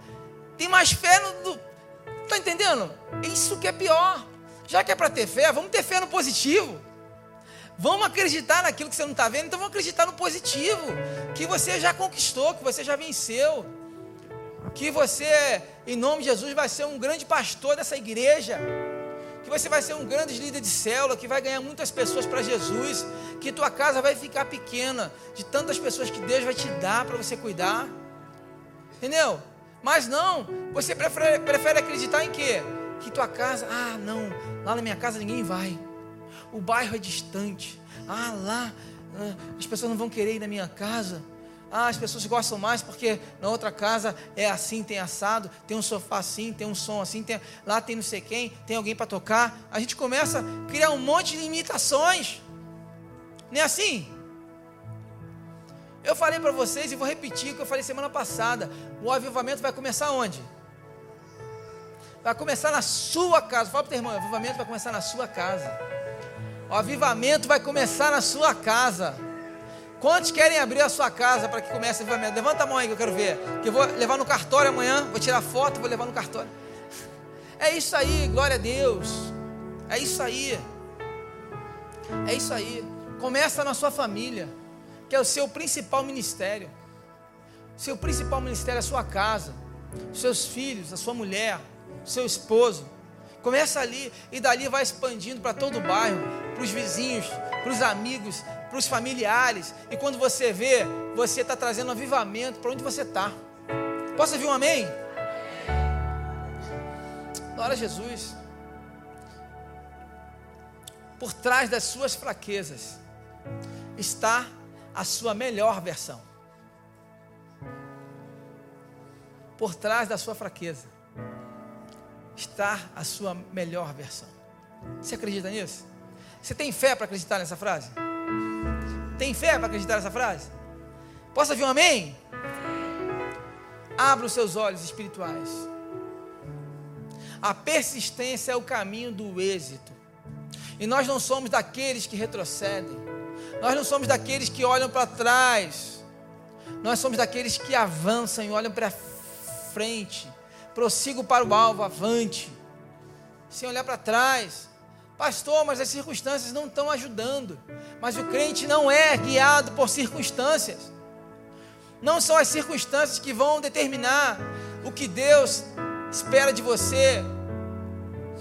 Tem mais fé no. Está entendendo? Isso que é pior. Já que é para ter fé, vamos ter fé no positivo. Vamos acreditar naquilo que você não está vendo, então vamos acreditar no positivo. Que você já conquistou, que você já venceu. Que você, em nome de Jesus, vai ser um grande pastor dessa igreja que você vai ser um grande líder de célula, que vai ganhar muitas pessoas para Jesus, que tua casa vai ficar pequena de tantas pessoas que Deus vai te dar para você cuidar. Entendeu? Mas não, você prefere, prefere acreditar em quê? Que tua casa, ah, não, lá na minha casa ninguém vai. O bairro é distante. Ah, lá ah, as pessoas não vão querer ir na minha casa. Ah, as pessoas gostam mais porque na outra casa é assim, tem assado, tem um sofá assim, tem um som assim, tem, lá tem não sei quem, tem alguém para tocar. A gente começa a criar um monte de limitações. Não é assim? Eu falei para vocês e vou repetir o que eu falei semana passada. O avivamento vai começar onde? Vai começar na sua casa. Fala para o teu irmão, o avivamento vai começar na sua casa. O avivamento vai começar na sua casa. Quantos querem abrir a sua casa para que comece o avivamento? Levanta a mão aí que eu quero ver. Que eu vou levar no cartório amanhã. Vou tirar foto, vou levar no cartório. É isso aí, glória a Deus. É isso aí. É isso aí. Começa na sua família, que é o seu principal ministério. Seu principal ministério é a sua casa, seus filhos, a sua mulher, seu esposo. Começa ali e dali vai expandindo para todo o bairro, para os vizinhos, para os amigos, para os familiares. E quando você vê, você está trazendo avivamento para onde você está. Posso ouvir um amém? Glória a Jesus. Por trás das suas fraquezas está a sua melhor versão. Por trás da sua fraqueza está a sua melhor versão. Você acredita nisso? Você tem fé para acreditar nessa frase? Tem fé para acreditar nessa frase? Posso ouvir um amém? Abra os seus olhos espirituais. A persistência é o caminho do êxito. E nós não somos daqueles que retrocedem. Nós não somos daqueles que olham para trás. Nós somos daqueles que avançam e olham para frente. Prossigo para o alvo, avante. Sem olhar para trás. Pastor, mas as circunstâncias não estão ajudando. Mas o crente não é guiado por circunstâncias. Não são as circunstâncias que vão determinar o que Deus espera de você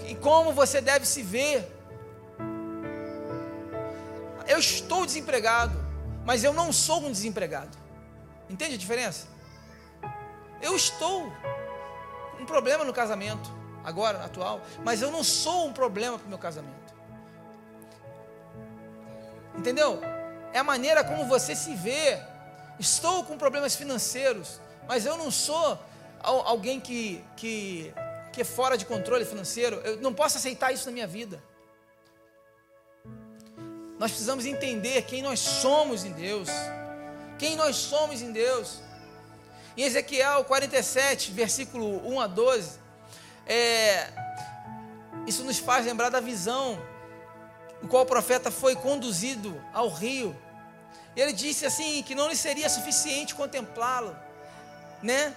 e como você deve se ver. Eu estou desempregado, mas eu não sou um desempregado. Entende a diferença? Eu estou um problema no casamento, agora, atual, mas eu não sou um problema para o meu casamento. Entendeu? É a maneira como você se vê. Estou com problemas financeiros, mas eu não sou alguém que, que, que é fora de controle financeiro. Eu não posso aceitar isso na minha vida. Nós precisamos entender quem nós somos em Deus. Quem nós somos em Deus. Em Ezequiel 47, versículo 1 a 12, é, isso nos faz lembrar da visão o qual o profeta foi conduzido ao rio. Ele disse assim que não lhe seria suficiente contemplá-lo, né?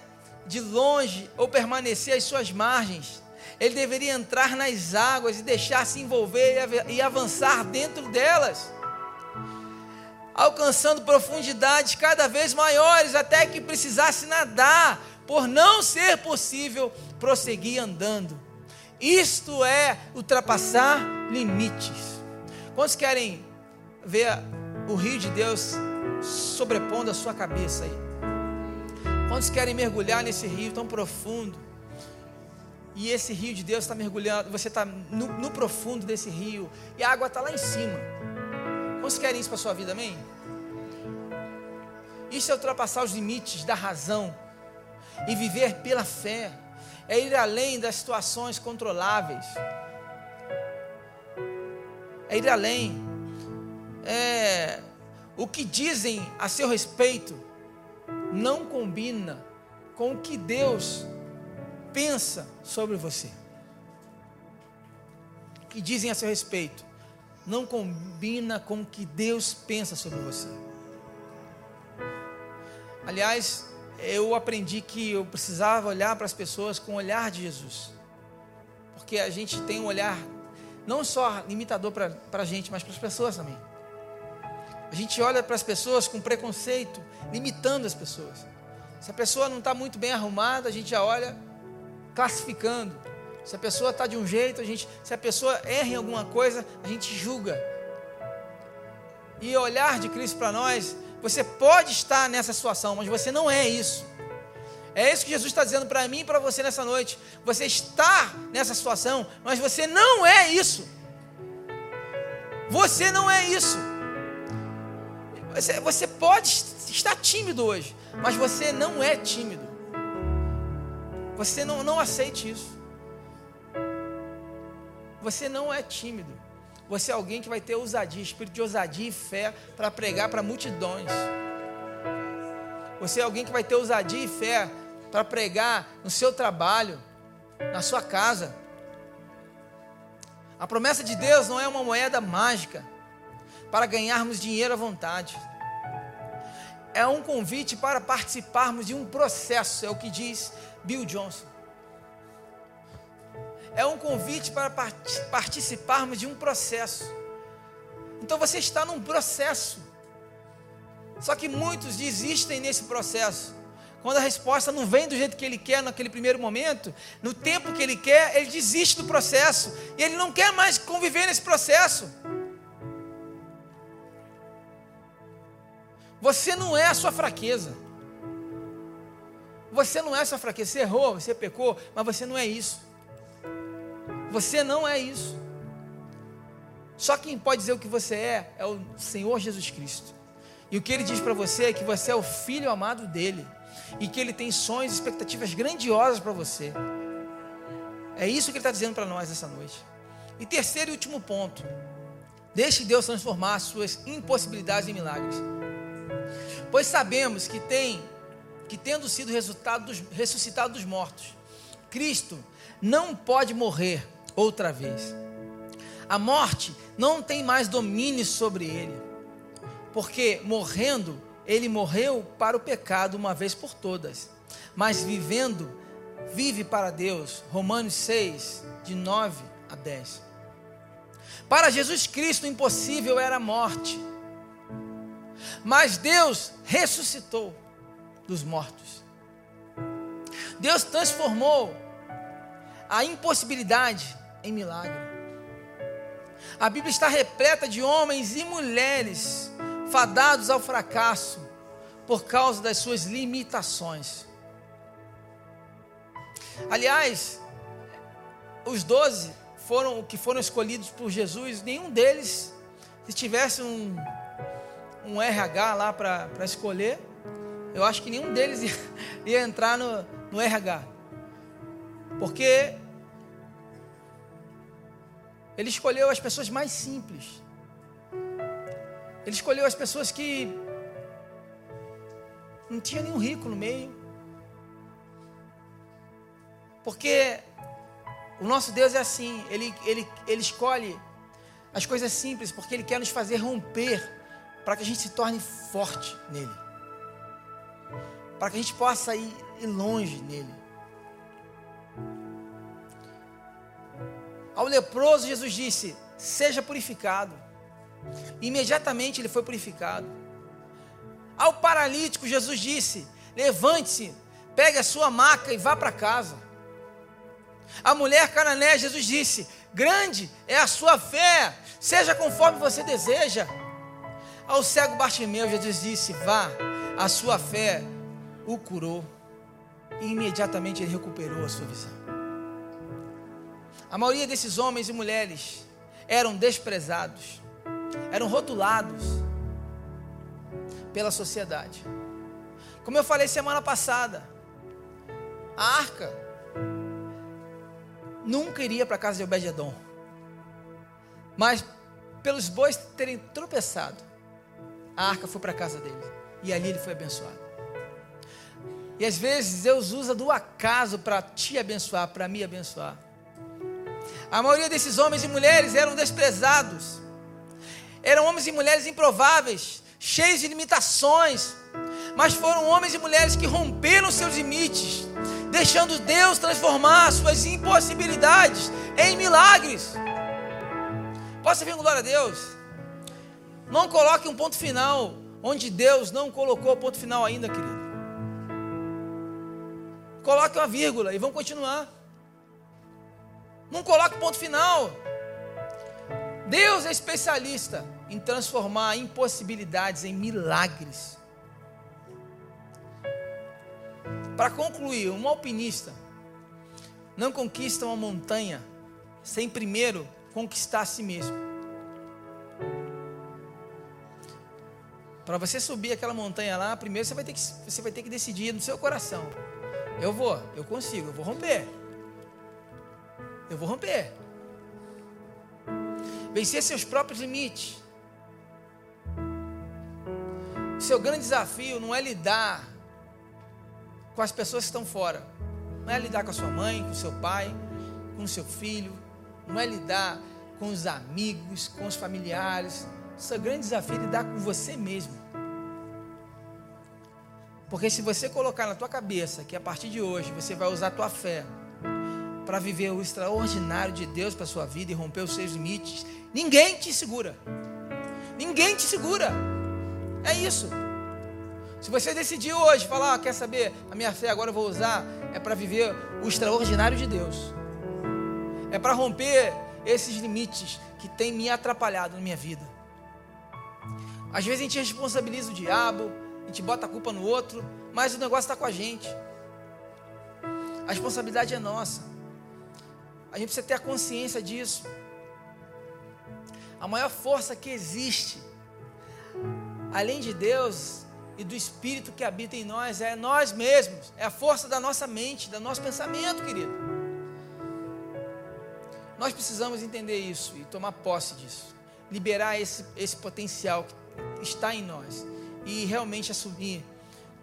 De longe ou permanecer às suas margens. Ele deveria entrar nas águas e deixar-se envolver e avançar dentro delas, alcançando profundidades cada vez maiores, até que precisasse nadar, por não ser possível prosseguir andando. Isto é ultrapassar limites. Quantos querem ver o rio de Deus sobrepondo a sua cabeça aí? Quantos querem mergulhar nesse rio tão profundo? E esse rio de Deus está mergulhando, você está no, no, profundo desse rio, e a água está lá em cima. Quantos querem isso para a sua vida, amém? Isso é ultrapassar os limites da razão e viver pela fé, é ir além das situações controláveis é ir além. É, o que dizem a seu respeito não combina com o que Deus pensa sobre você. O que dizem a seu respeito não combina com o que Deus pensa sobre você. Aliás, eu aprendi que eu precisava olhar para as pessoas com o olhar de Jesus. Porque a gente tem um olhar não só limitador para a gente, mas para as pessoas também. A gente olha para as pessoas com preconceito, limitando as pessoas. Se a pessoa não está muito bem arrumada, a gente já olha classificando. Se a pessoa está de um jeito, a gente, se a pessoa erra em alguma coisa, a gente julga. E olhar de Cristo para nós, você pode estar nessa situação, mas você não é isso. É isso que Jesus está dizendo para mim e para você nessa noite. Você está nessa situação, mas você não é isso. Você não é isso. Você, você pode estar tímido hoje, mas você não é tímido. Você não, não aceite isso. Você não é tímido. Você é alguém que vai ter ousadia, espírito de ousadia e fé para pregar para multidões. Você é alguém que vai ter ousadia e fé para pregar no seu trabalho, na sua casa. A promessa de Deus não é uma moeda mágica para ganharmos dinheiro à vontade. É um convite para participarmos de um processo, é o que diz Bill Johnson. É um convite para participarmos de um processo. Então você está num processo. Só que muitos desistem nesse processo. Quando a resposta não vem do jeito que ele quer naquele primeiro momento, no tempo que ele quer, ele desiste do processo. E ele não quer mais conviver nesse processo. Você não é a sua fraqueza. Você não é a sua fraqueza. Você errou, você pecou, mas você não é isso. Você não é isso. Só quem pode dizer o que você é é o Senhor Jesus Cristo. E o que ele diz para você é que você é o filho amado dele e que Ele tem sonhos e expectativas grandiosas para você. É isso que Ele está dizendo para nós essa noite. E terceiro e último ponto: deixe Deus transformar as suas impossibilidades em milagres. Pois sabemos que tem, que tendo sido dos, ressuscitado dos mortos, Cristo não pode morrer outra vez. A morte não tem mais domínio sobre ele, porque morrendo ele morreu para o pecado uma vez por todas, mas vivendo, vive para Deus. Romanos 6, de 9 a 10. Para Jesus Cristo, o impossível era a morte, mas Deus ressuscitou dos mortos. Deus transformou a impossibilidade em milagre. A Bíblia está repleta de homens e mulheres fadados ao fracasso por causa das suas limitações. Aliás, os doze foram que foram escolhidos por Jesus, nenhum deles, se tivesse um, um RH lá para escolher, eu acho que nenhum deles ia, ia entrar no, no RH. Porque ele escolheu as pessoas mais simples. Ele escolheu as pessoas que não tinha nenhum rico no meio. Porque o nosso Deus é assim, ele, ele, ele escolhe as coisas simples, porque Ele quer nos fazer romper, para que a gente se torne forte nele, para que a gente possa ir, ir longe nele. Ao leproso, Jesus disse: Seja purificado. Imediatamente ele foi purificado. Ao paralítico, Jesus disse: Levante-se, pegue a sua maca e vá para casa. A mulher canané, Jesus disse: Grande é a sua fé, seja conforme você deseja. Ao cego Bartimeu, Jesus disse: Vá, a sua fé o curou. E imediatamente ele recuperou a sua visão. A maioria desses homens e mulheres eram desprezados, eram rotulados pela sociedade. Como eu falei semana passada, a arca nunca iria para a casa de Obed-Edom. Mas pelos bois terem tropeçado, a arca foi para a casa dele. E ali ele foi abençoado. E às vezes Deus usa do acaso para te abençoar, para me abençoar. A maioria desses homens e mulheres eram desprezados. Eram homens e mulheres improváveis, cheios de limitações. Mas foram homens e mulheres que romperam seus limites, deixando Deus transformar suas impossibilidades em milagres. Posso vir glória a Deus? Não coloque um ponto final onde Deus não colocou o ponto final ainda, querido. Coloque uma vírgula e vamos continuar. Não coloque ponto final. Deus é especialista em transformar impossibilidades em milagres. Para concluir, um alpinista não conquista uma montanha sem primeiro conquistar a si mesmo. Para você subir aquela montanha lá, primeiro você vai ter que, você vai ter que decidir no seu coração. Eu vou, eu consigo, eu vou romper. Eu vou romper. Vencer seus próprios limites. Seu grande desafio não é lidar com as pessoas que estão fora. Não é lidar com a sua mãe, com o seu pai, com o seu filho. Não é lidar com os amigos, com os familiares. Seu grande desafio é lidar com você mesmo. Porque se você colocar na tua cabeça que a partir de hoje você vai usar a tua fé para viver o extraordinário de Deus para a sua vida e romper os seus limites, ninguém te segura. Ninguém te segura. É isso. Se você decidir hoje falar, ah, quer saber, a minha fé agora eu vou usar, é para viver o extraordinário de Deus. É para romper esses limites que têm me atrapalhado na minha vida. Às vezes a gente responsabiliza o diabo, a gente bota a culpa no outro, mas o negócio está com a gente. A responsabilidade é nossa. A gente precisa ter a consciência disso. A maior força que existe, além de Deus e do Espírito que habita em nós, é nós mesmos, é a força da nossa mente, do nosso pensamento, querido. Nós precisamos entender isso e tomar posse disso, liberar esse, esse potencial que está em nós e realmente assumir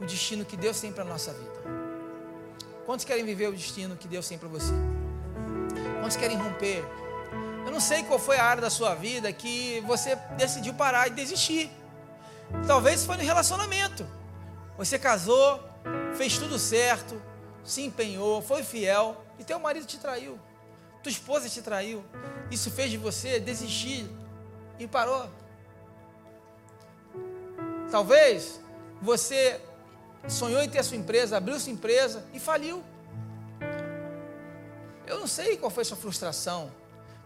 o destino que Deus tem para a nossa vida. Quantos querem viver o destino que Deus tem para você? Quantos querem romper? Eu não sei qual foi a área da sua vida que você decidiu parar e desistir. Talvez foi no relacionamento. Você casou, fez tudo certo, se empenhou, foi fiel e teu marido te traiu. Tua esposa te traiu. Isso fez de você desistir e parou. Talvez você sonhou em ter a sua empresa, abriu sua empresa e faliu. Eu não sei qual foi a sua frustração.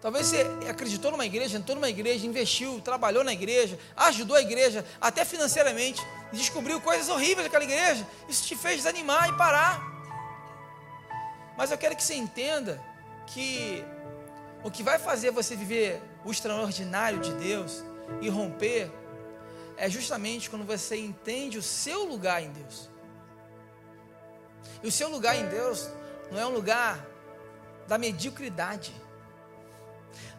Talvez você acreditou numa igreja, entrou numa igreja, investiu, trabalhou na igreja, ajudou a igreja, até financeiramente, descobriu coisas horríveis daquela igreja. Isso te fez desanimar e parar. Mas eu quero que você entenda que o que vai fazer você viver o extraordinário de Deus e romper é justamente quando você entende o seu lugar em Deus. E o seu lugar em Deus não é um lugar da mediocridade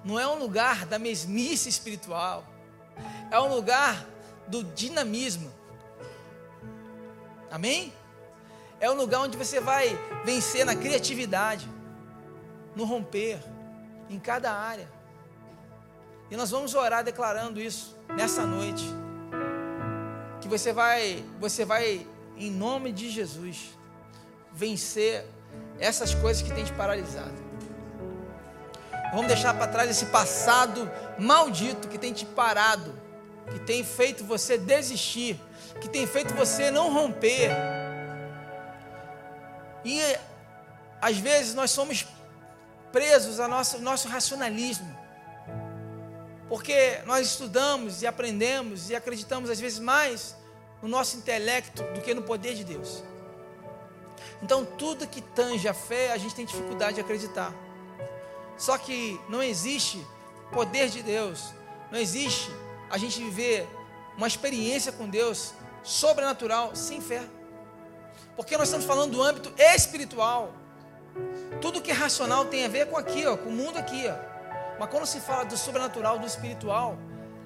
não é um lugar da mesmice espiritual, é um lugar do dinamismo. Amém? É um lugar onde você vai vencer na criatividade, no romper, em cada área. E nós vamos orar declarando isso nessa noite. Que você vai, você vai em nome de Jesus vencer essas coisas que têm te paralisado. Vamos deixar para trás esse passado maldito que tem te parado, que tem feito você desistir, que tem feito você não romper. E às vezes nós somos presos ao nosso, nosso racionalismo, porque nós estudamos e aprendemos e acreditamos às vezes mais no nosso intelecto do que no poder de Deus. Então, tudo que tange a fé, a gente tem dificuldade de acreditar. Só que não existe poder de Deus, não existe a gente viver uma experiência com Deus sobrenatural sem fé. Porque nós estamos falando do âmbito espiritual. Tudo que é racional tem a ver com aqui, ó, com o mundo aqui. Ó. Mas quando se fala do sobrenatural, do espiritual,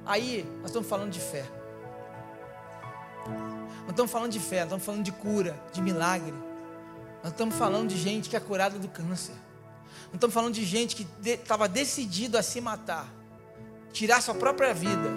aí nós estamos falando de fé. Não estamos falando de fé, estamos falando de cura, de milagre. Nós estamos falando de gente que é curada do câncer. Não estamos falando de gente que estava de, decidido a se matar, tirar sua própria vida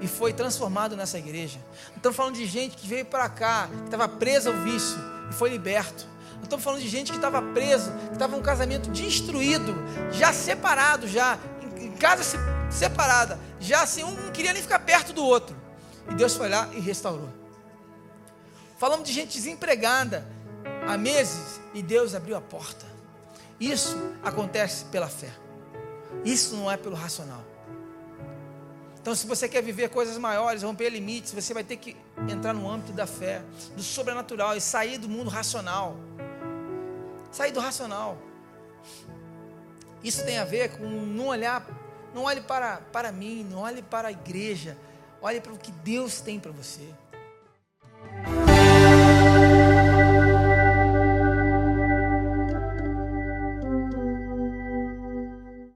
e foi transformado nessa igreja. Não estamos falando de gente que veio para cá, que estava presa ao vício e foi liberto. Não estamos falando de gente que estava preso, que estava um casamento destruído, já separado, já em, em casa se, separada, já assim, um não queria nem ficar perto do outro. E Deus foi lá e restaurou. Falamos de gente desempregada há meses e Deus abriu a porta. Isso acontece pela fé. Isso não é pelo racional. Então, se você quer viver coisas maiores, romper limites, você vai ter que entrar no âmbito da fé, do sobrenatural e sair do mundo racional. Sair do racional. Isso tem a ver com não olhar, não olhe para, para mim, não olhe para a igreja, olhe para o que Deus tem para você.